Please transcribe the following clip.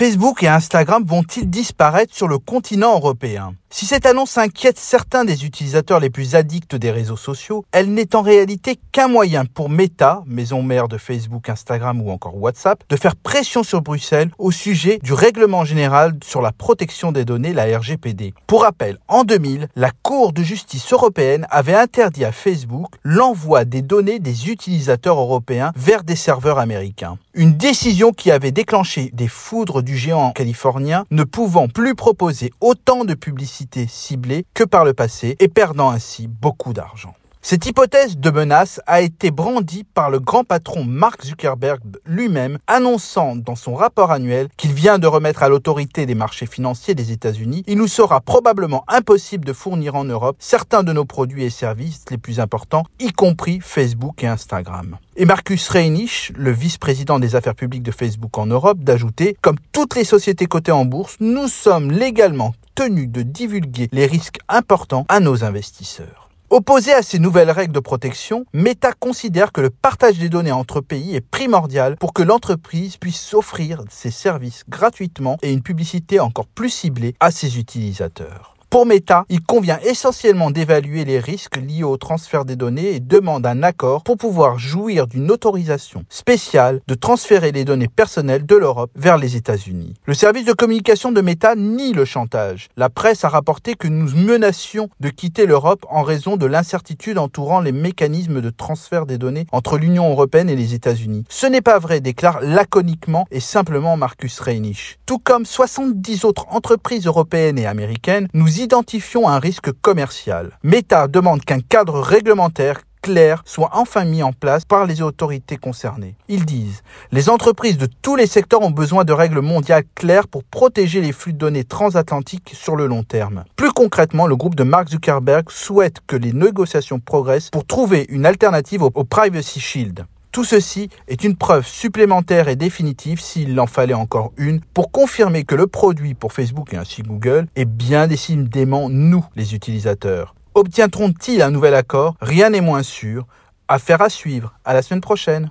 Facebook et Instagram vont-ils disparaître sur le continent européen? Si cette annonce inquiète certains des utilisateurs les plus addicts des réseaux sociaux, elle n'est en réalité qu'un moyen pour Meta, maison mère de Facebook, Instagram ou encore WhatsApp, de faire pression sur Bruxelles au sujet du règlement général sur la protection des données, la RGPD. Pour rappel, en 2000, la Cour de justice européenne avait interdit à Facebook l'envoi des données des utilisateurs européens vers des serveurs américains. Une décision qui avait déclenché des foudres du géant californien ne pouvant plus proposer autant de publicité ciblée que par le passé et perdant ainsi beaucoup d'argent. Cette hypothèse de menace a été brandie par le grand patron Mark Zuckerberg lui-même, annonçant dans son rapport annuel qu'il vient de remettre à l'autorité des marchés financiers des États-Unis, il nous sera probablement impossible de fournir en Europe certains de nos produits et services les plus importants, y compris Facebook et Instagram. Et Marcus Reinich, le vice-président des affaires publiques de Facebook en Europe, d'ajouter, comme toutes les sociétés cotées en bourse, nous sommes légalement tenus de divulguer les risques importants à nos investisseurs. Opposé à ces nouvelles règles de protection, Meta considère que le partage des données entre pays est primordial pour que l'entreprise puisse offrir ses services gratuitement et une publicité encore plus ciblée à ses utilisateurs. Pour Meta, il convient essentiellement d'évaluer les risques liés au transfert des données et demande un accord pour pouvoir jouir d'une autorisation spéciale de transférer les données personnelles de l'Europe vers les États-Unis. Le service de communication de Meta nie le chantage. La presse a rapporté que nous menacions de quitter l'Europe en raison de l'incertitude entourant les mécanismes de transfert des données entre l'Union européenne et les États-Unis. Ce n'est pas vrai, déclare laconiquement et simplement Marcus Reinich. Tout comme 70 autres entreprises européennes et américaines, identifions un risque commercial. Meta demande qu'un cadre réglementaire clair soit enfin mis en place par les autorités concernées. Ils disent, les entreprises de tous les secteurs ont besoin de règles mondiales claires pour protéger les flux de données transatlantiques sur le long terme. Plus concrètement, le groupe de Mark Zuckerberg souhaite que les négociations progressent pour trouver une alternative au Privacy Shield. Tout ceci est une preuve supplémentaire et définitive, s'il en fallait encore une, pour confirmer que le produit pour Facebook et ainsi Google est bien décidément nous, les utilisateurs. Obtiendront-ils un nouvel accord? Rien n'est moins sûr. Affaire à suivre. À la semaine prochaine.